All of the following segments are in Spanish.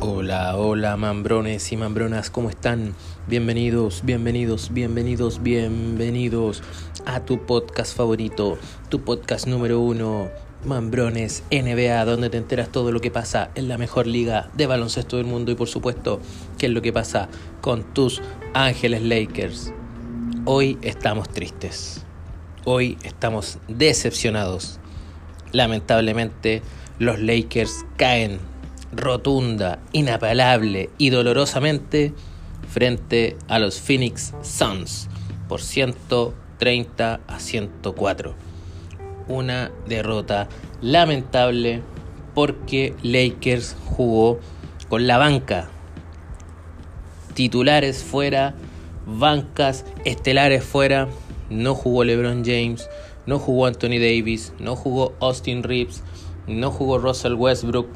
Hola, hola, mambrones y mambronas, ¿cómo están? Bienvenidos, bienvenidos, bienvenidos, bienvenidos a tu podcast favorito, tu podcast número uno, Mambrones NBA, donde te enteras todo lo que pasa en la mejor liga de baloncesto del mundo y por supuesto qué es lo que pasa con tus Ángeles Lakers. Hoy estamos tristes, hoy estamos decepcionados. Lamentablemente los Lakers caen rotunda, inapelable y dolorosamente frente a los Phoenix Suns por 130 a 104. Una derrota lamentable porque Lakers jugó con la banca. Titulares fuera, bancas estelares fuera. No jugó LeBron James, no jugó Anthony Davis, no jugó Austin Reeves, no jugó Russell Westbrook,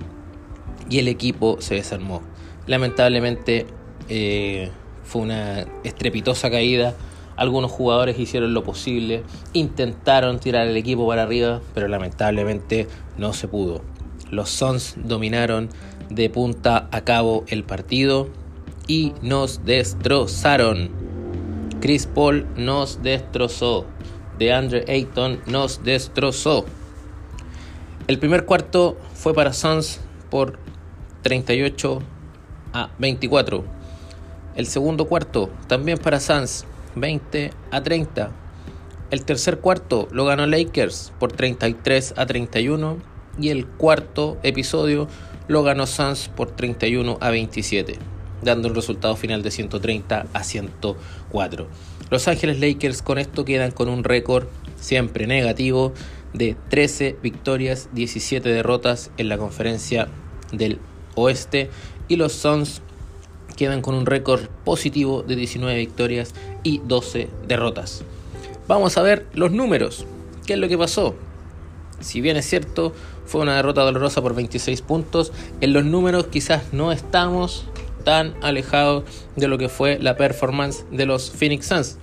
y el equipo se desarmó. Lamentablemente eh, fue una estrepitosa caída. Algunos jugadores hicieron lo posible, intentaron tirar el equipo para arriba, pero lamentablemente no se pudo. Los Suns dominaron de punta a cabo el partido y nos destrozaron. Chris Paul nos destrozó. De Andre Ayton nos destrozó. El primer cuarto fue para Suns por 38 a 24. El segundo cuarto también para Suns, 20 a 30. El tercer cuarto lo ganó Lakers por 33 a 31 y el cuarto episodio lo ganó Suns por 31 a 27, dando el resultado final de 130 a 104. Los Ángeles Lakers con esto quedan con un récord siempre negativo de 13 victorias, 17 derrotas en la conferencia del oeste y los Suns quedan con un récord positivo de 19 victorias y 12 derrotas. Vamos a ver los números. ¿Qué es lo que pasó? Si bien es cierto, fue una derrota dolorosa por 26 puntos, en los números quizás no estamos tan alejados de lo que fue la performance de los Phoenix Suns.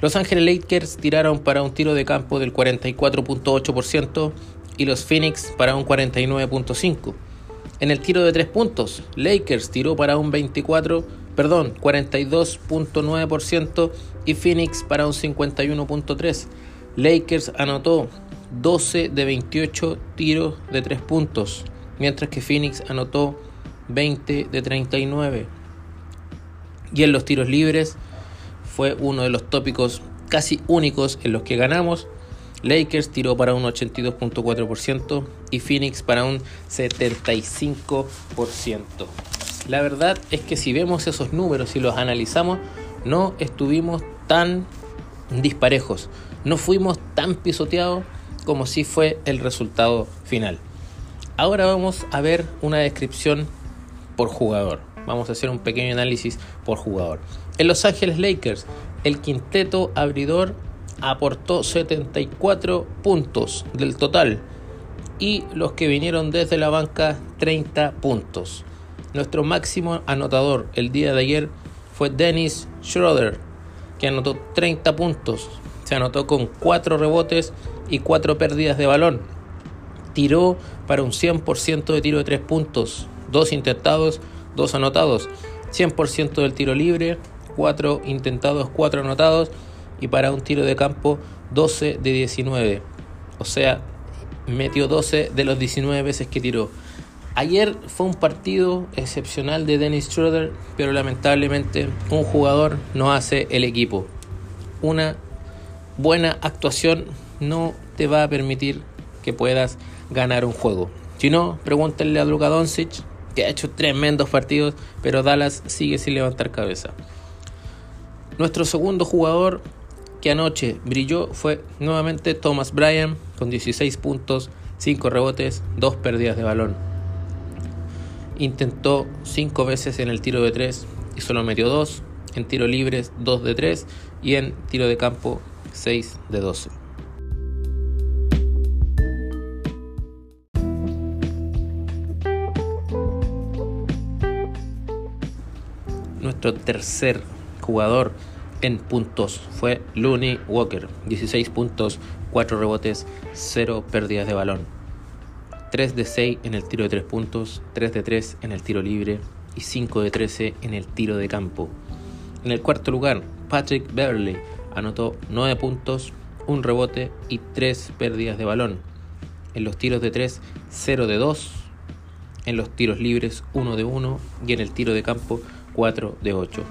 Los Ángeles Lakers tiraron para un tiro de campo del 44.8% y los Phoenix para un 49.5%. En el tiro de tres puntos, Lakers tiró para un 24, perdón, 42.9% y Phoenix para un 51.3. Lakers anotó 12 de 28 tiros de tres puntos, mientras que Phoenix anotó 20 de 39. Y en los tiros libres fue uno de los tópicos casi únicos en los que ganamos Lakers tiró para un 82.4% y Phoenix para un 75%. La verdad es que si vemos esos números y los analizamos, no estuvimos tan disparejos, no fuimos tan pisoteados como si fue el resultado final. Ahora vamos a ver una descripción por jugador. Vamos a hacer un pequeño análisis por jugador. En Los Ángeles Lakers, el quinteto abridor aportó 74 puntos del total y los que vinieron desde la banca 30 puntos. Nuestro máximo anotador el día de ayer fue Dennis Schroeder, que anotó 30 puntos. Se anotó con 4 rebotes y 4 pérdidas de balón. Tiró para un 100% de tiro de 3 puntos, 2 intentados, 2 anotados. 100% del tiro libre, 4 intentados, 4 anotados y para un tiro de campo 12 de 19. O sea, metió 12 de los 19 veces que tiró. Ayer fue un partido excepcional de Dennis Schroeder, pero lamentablemente un jugador no hace el equipo. Una buena actuación no te va a permitir que puedas ganar un juego. Si no, pregúntenle a Luka Doncic, que ha hecho tremendos partidos, pero Dallas sigue sin levantar cabeza. Nuestro segundo jugador que anoche brilló fue nuevamente Thomas Bryan con 16 puntos, 5 rebotes, 2 pérdidas de balón. Intentó 5 veces en el tiro de 3 y solo metió 2, en tiro libres 2 de 3 y en tiro de campo 6 de 12. Nuestro tercer jugador en puntos fue Looney Walker, 16 puntos, 4 rebotes, 0 pérdidas de balón. 3 de 6 en el tiro de 3 puntos, 3 de 3 en el tiro libre y 5 de 13 en el tiro de campo. En el cuarto lugar, Patrick Beverley anotó 9 puntos, un rebote y 3 pérdidas de balón. En los tiros de 3, 0 de 2. En los tiros libres, 1 de 1. Y en el tiro de campo, 4 de 8.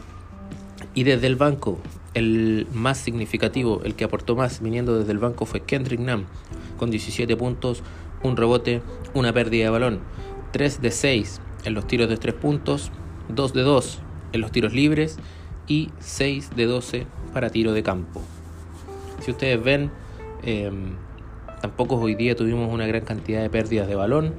Y desde el banco, el más significativo, el que aportó más viniendo desde el banco fue Kendrick Nunn, con 17 puntos, un rebote, una pérdida de balón. 3 de 6 en los tiros de 3 puntos, 2 de 2 en los tiros libres y 6 de 12 para tiro de campo. Si ustedes ven, em, tampoco hoy día tuvimos una gran cantidad de pérdidas de balón,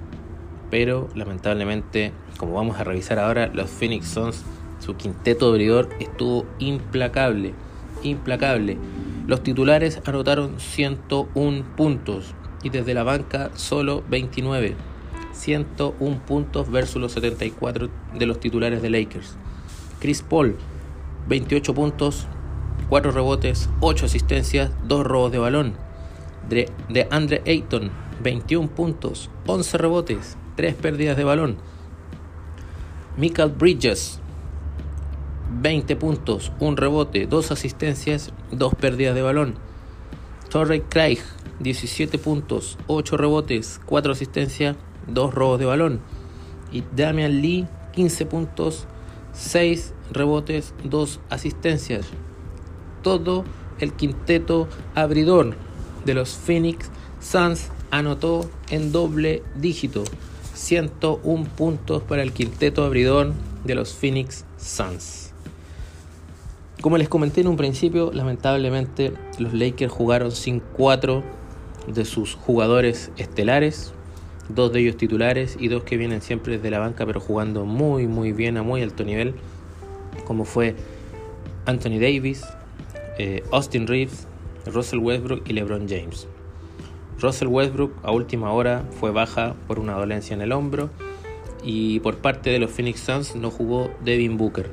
pero lamentablemente, como vamos a revisar ahora, los Phoenix Suns, su quinteto abridor estuvo implacable, implacable. Los titulares anotaron 101 puntos y desde la banca solo 29. 101 puntos versus los 74 de los titulares de Lakers. Chris Paul, 28 puntos, 4 rebotes, 8 asistencias, 2 robos de balón. De, de Andre Ayton, 21 puntos, 11 rebotes, 3 pérdidas de balón. Michael Bridges, 20 puntos, 1 rebote, 2 asistencias, 2 pérdidas de balón. Torrey Craig, 17 puntos, 8 rebotes, 4 asistencias, 2 robos de balón. Y Damian Lee, 15 puntos, 6 rebotes, 2 asistencias. Todo el quinteto abridor de los Phoenix Suns anotó en doble dígito. 101 puntos para el quinteto abridor de los Phoenix Suns. Como les comenté en un principio, lamentablemente los Lakers jugaron sin cuatro de sus jugadores estelares, dos de ellos titulares y dos que vienen siempre desde la banca pero jugando muy muy bien a muy alto nivel, como fue Anthony Davis, eh, Austin Reeves, Russell Westbrook y LeBron James. Russell Westbrook a última hora fue baja por una dolencia en el hombro y por parte de los Phoenix Suns no jugó Devin Booker,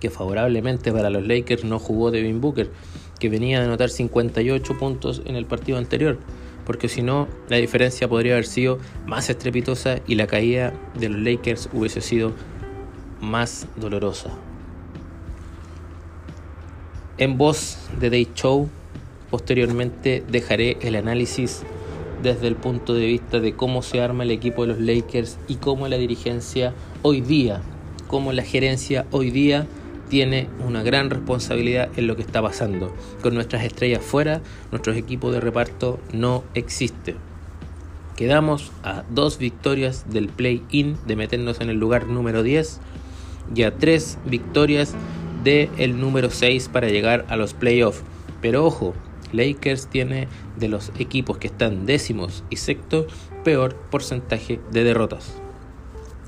que favorablemente para los Lakers no jugó Devin Booker, que venía de anotar 58 puntos en el partido anterior porque si no, la diferencia podría haber sido más estrepitosa y la caída de los Lakers hubiese sido más dolorosa. En voz de Day Show, posteriormente dejaré el análisis desde el punto de vista de cómo se arma el equipo de los Lakers y cómo la dirigencia hoy día, cómo la gerencia hoy día tiene una gran responsabilidad en lo que está pasando. Con nuestras estrellas fuera, nuestros equipos de reparto no existe. Quedamos a dos victorias del play-in de meternos en el lugar número 10 y a tres victorias del número 6 para llegar a los playoffs. Pero ojo, Lakers tiene de los equipos que están décimos y sexto peor porcentaje de derrotas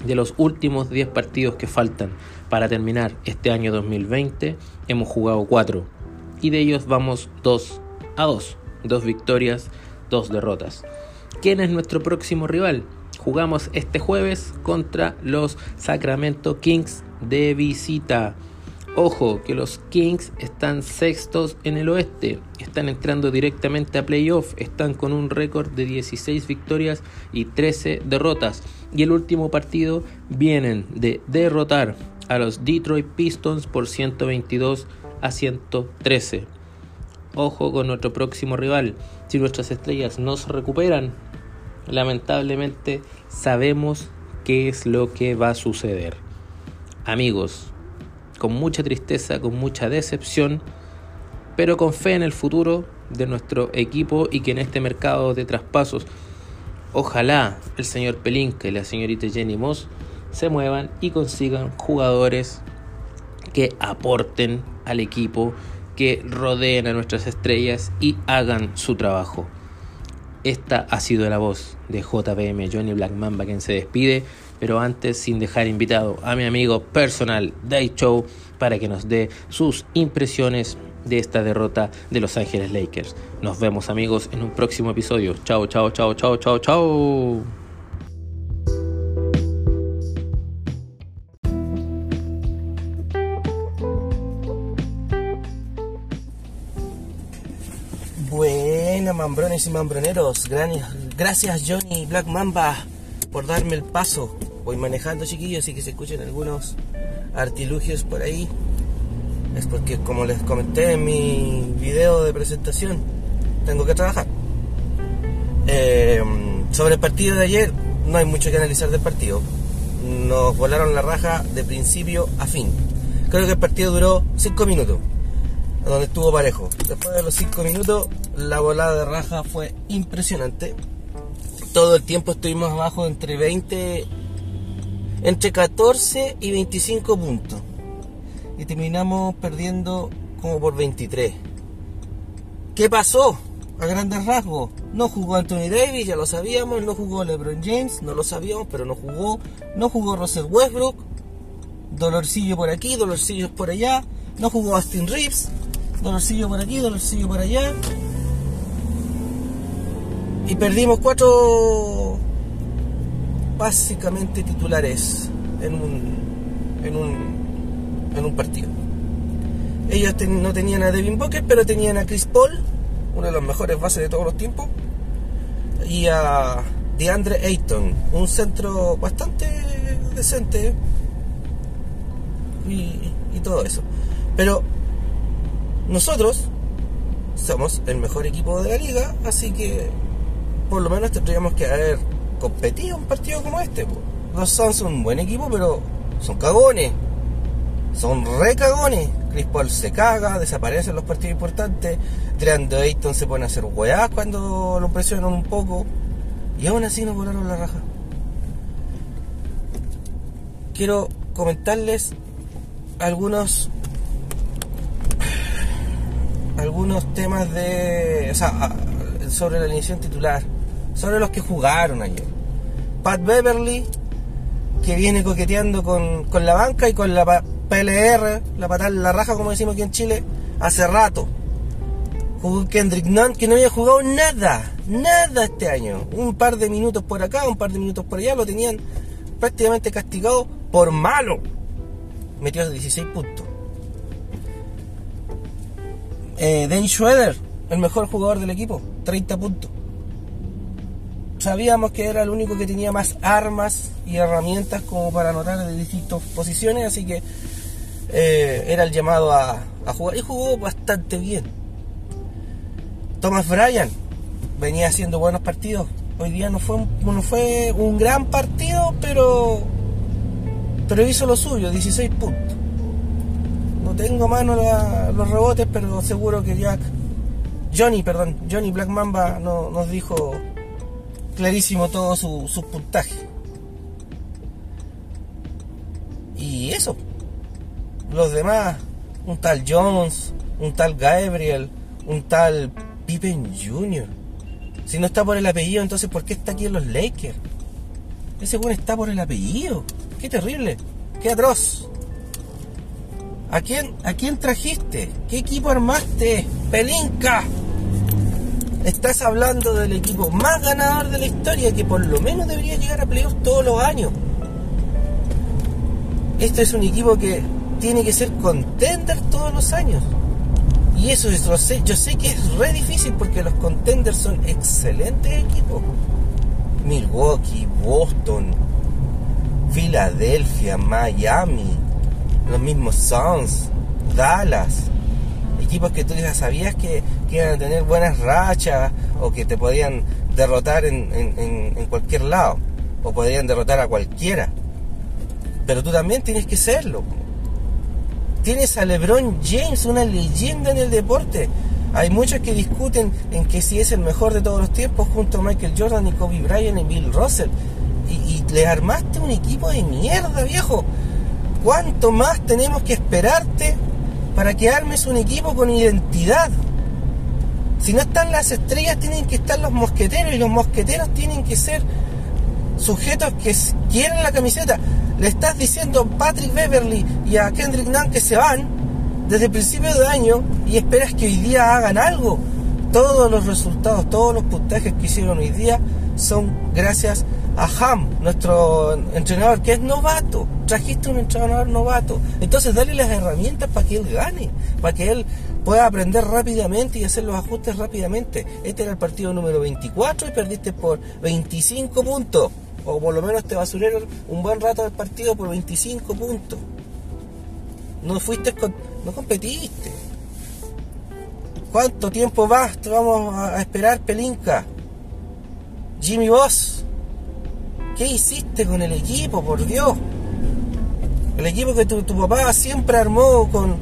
de los últimos 10 partidos que faltan para terminar este año 2020, hemos jugado 4 y de ellos vamos 2 a 2, dos victorias, dos derrotas. ¿Quién es nuestro próximo rival? Jugamos este jueves contra los Sacramento Kings de visita. Ojo que los Kings están sextos en el oeste, están entrando directamente a playoff, están con un récord de 16 victorias y 13 derrotas. Y el último partido vienen de derrotar a los Detroit Pistons por 122 a 113. Ojo con nuestro próximo rival. Si nuestras estrellas no se recuperan, lamentablemente sabemos qué es lo que va a suceder. Amigos, con mucha tristeza, con mucha decepción, pero con fe en el futuro de nuestro equipo y que en este mercado de traspasos, ojalá el señor Pelinka y la señorita Jenny Moss se muevan y consigan jugadores que aporten al equipo, que rodeen a nuestras estrellas y hagan su trabajo. Esta ha sido la voz de JPM Johnny Black Mamba quien se despide pero antes sin dejar invitado a mi amigo personal Day Show para que nos dé sus impresiones de esta derrota de Los Ángeles Lakers. Nos vemos amigos en un próximo episodio. Chao, chao, chao, chao, chao, chao. Mambrones y mambroneros. Gracias Johnny Black Mamba por darme el paso. Voy manejando chiquillos y que se escuchen algunos artilugios por ahí. Es porque como les comenté en mi video de presentación, tengo que trabajar. Eh, sobre el partido de ayer, no hay mucho que analizar del partido. Nos volaron la raja de principio a fin. Creo que el partido duró 5 minutos donde estuvo parejo. Después de los 5 minutos, la volada de raja fue impresionante. Todo el tiempo estuvimos abajo entre 20, entre 14 y 25 puntos. Y terminamos perdiendo como por 23. ¿Qué pasó? A grandes rasgos, no jugó Anthony Davis, ya lo sabíamos, no jugó LeBron James, no lo sabíamos, pero no jugó, no jugó Russell Westbrook, dolorcillo por aquí, dolorcillos por allá, no jugó Austin Reeves, dolorcillo por aquí, dolorcillo por allá. Y perdimos cuatro básicamente titulares en un, en un, en un partido. Ellos no tenían a Devin Booker, pero tenían a Chris Paul, uno de los mejores bases de todos los tiempos, y a DeAndre Ayton, un centro bastante decente y, y todo eso. Pero nosotros somos el mejor equipo de la liga, así que por lo menos tendríamos que haber competido un partido como este. Los Suns son un buen equipo, pero son cagones. Son re cagones. Chris Paul se caga, desaparece en los partidos importantes. Dreando Ayton se pone a hacer weá cuando lo presionan un poco. Y aún así nos volaron la raja. Quiero comentarles algunos algunos temas de. O sea, sobre la alineación titular. Sobre los que jugaron ayer. Pat Beverly, que viene coqueteando con, la banca y con la PLR, la patada la raja, como decimos aquí en Chile, hace rato. Jugó Kendrick Nunn, que no había jugado nada, nada este año. Un par de minutos por acá, un par de minutos por allá, lo tenían prácticamente castigado por malo. Metió 16 puntos. Eh, Dan Schroeder, el mejor jugador del equipo, 30 puntos. Sabíamos que era el único que tenía más armas y herramientas como para anotar de distintas posiciones, así que eh, era el llamado a, jugar y jugó bastante bien. Thomas Bryan venía haciendo buenos partidos. Hoy día no fue no fue un gran partido, pero pero hizo lo suyo, 16 puntos tengo mano los rebotes, pero seguro que Jack, Johnny, perdón, Johnny Black Mamba no, nos dijo clarísimo todo su, su puntaje. Y eso. Los demás, un tal Jones, un tal Gabriel, un tal Pippen Jr. Si no está por el apellido, entonces ¿por qué está aquí en los Lakers? Ese bueno está por el apellido. Qué terrible, qué atroz. ¿A quién, ¿A quién trajiste? ¿Qué equipo armaste? Pelinka. Estás hablando del equipo más ganador de la historia que por lo menos debería llegar a playoffs todos los años. Este es un equipo que tiene que ser contender todos los años. Y eso es, lo sé, yo sé que es re difícil porque los contenders son excelentes equipos. Milwaukee, Boston, Filadelfia, Miami, los mismos Suns, Dallas, equipos que tú ya sabías que, iban a tener buenas rachas o que te podían derrotar en, cualquier lado o podían derrotar a cualquiera. Pero tú también tienes que serlo. Tienes a LeBron James, una leyenda en el deporte. Hay muchos que discuten en que si es el mejor de todos los tiempos junto a Michael Jordan y Kobe Bryant y Bill Russell. Y, y le armaste un equipo de mierda, viejo. ¿Cuánto más tenemos que esperarte para que armes un equipo con identidad? Si no están las estrellas, tienen que estar los mosqueteros y los mosqueteros tienen que ser sujetos que quieren la camiseta. Le estás diciendo a Patrick Beverly y a Kendrick Nunn que se van desde el principio de año y esperas que hoy día hagan algo. Todos los resultados, todos los puntajes que hicieron hoy día son gracias a Ham, nuestro entrenador, que es novato. Trajiste un entrenador novato. Entonces dale las herramientas para que él gane, para que él pueda aprender rápidamente y hacer los ajustes rápidamente. Este era el partido número 24 y perdiste por 25 puntos. O por lo menos te basurero un buen rato del partido por 25 puntos. No fuiste, no competiste. ¿Cuánto tiempo más te vamos a esperar, Pelinka? Jimmy Boss, ¿qué hiciste con el equipo, por Dios? El equipo que tu, papá siempre armó con,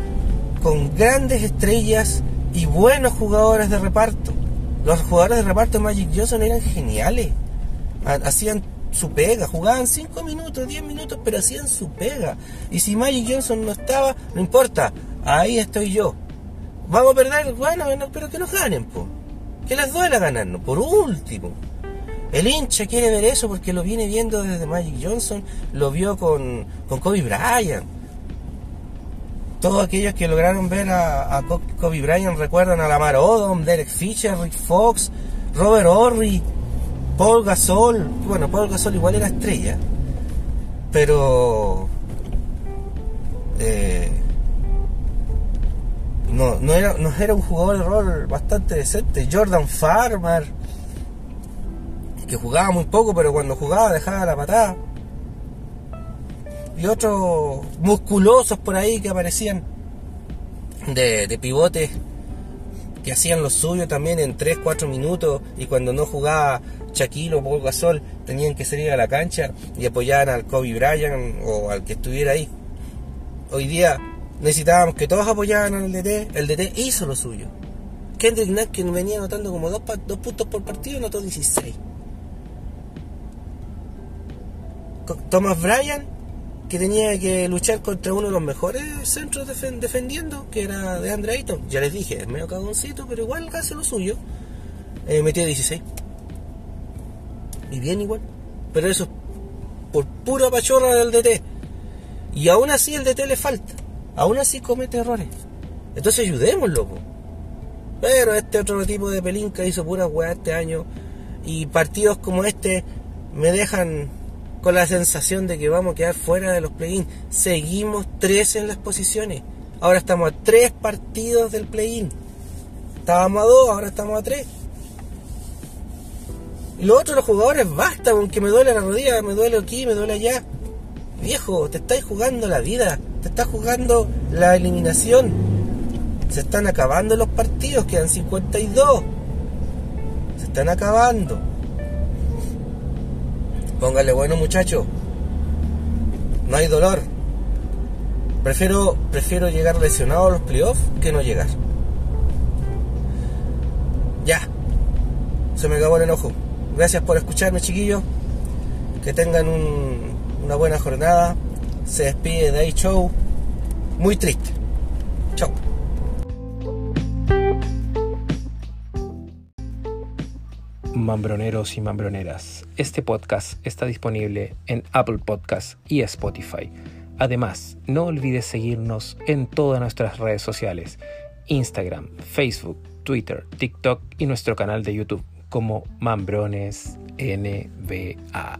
con grandes estrellas y buenos jugadores de reparto. Los jugadores de reparto de Magic Johnson eran geniales. Hacían su pega, jugaban 5 minutos, 10 minutos, pero hacían su pega. Y si Magic Johnson no estaba, no importa, ahí estoy yo. Vamos a perder, bueno, pero que nos ganen, po. Que les duela ganarnos, por último. El hincha quiere ver eso porque lo viene viendo desde Magic Johnson, lo vio con, con Kobe Bryant. Todos aquellos que lograron ver a, Kobe Bryant recuerdan a Lamar Odom, Derek Fisher, Rick Fox, Robert Horry, Paul Gasol. Bueno, Paul Gasol igual era estrella, pero eh, no, no, era, no era un jugador de rol bastante decente. Jordan Farmer que jugaba muy poco, pero cuando jugaba dejaba la patada. Y otros musculosos por ahí que aparecían de, de pivotes que hacían lo suyo también en 3-4 minutos y cuando no jugaba Shaquille o Paul Gasol tenían que salir a la cancha y apoyar al Kobe Bryant o al que estuviera ahí. Hoy día necesitábamos que todos apoyaran al DT, el DT hizo lo suyo. Kendrick Nunn que venía anotando como dos, dos puntos por partido anotó 16. Thomas Bryan, que tenía que luchar contra uno de los mejores centros defendiendo, que era de Andre Ayton. Ya les dije, es medio cagoncito, pero igual hace lo suyo. Eh, metió 16. Y bien igual. Pero eso por pura pachorra del DT. Y aún así el DT le falta. Aún así comete errores. Entonces ayudémoslo. Pero este otro tipo de pelinca hizo pura weá este año. Y partidos como este me dejan con la sensación de que vamos a quedar fuera de los play-in. Seguimos tres en las posiciones. Ahora estamos a tres partidos del play-in. Estábamos a dos, ahora estamos a tres. Y los otros los jugadores, basta con que me duele la rodilla, me duele aquí, me duele allá. Viejo, te estáis jugando la vida, te estás jugando la eliminación. Se están acabando los partidos, quedan 52. Se están acabando. Póngale bueno muchacho. No hay dolor. Prefiero, prefiero llegar lesionado a los playoffs que no llegar. Ya. Se me acabó el enojo. Gracias por escucharme chiquillos. Que tengan una buena jornada. Se despide de Show. Muy triste. Mambroneros y mambroneras, este podcast está disponible en Apple Podcast y Spotify. Además, no olvides seguirnos en todas nuestras redes sociales, Instagram, Facebook, Twitter, TikTok y nuestro canal de YouTube como Mambrones NBA.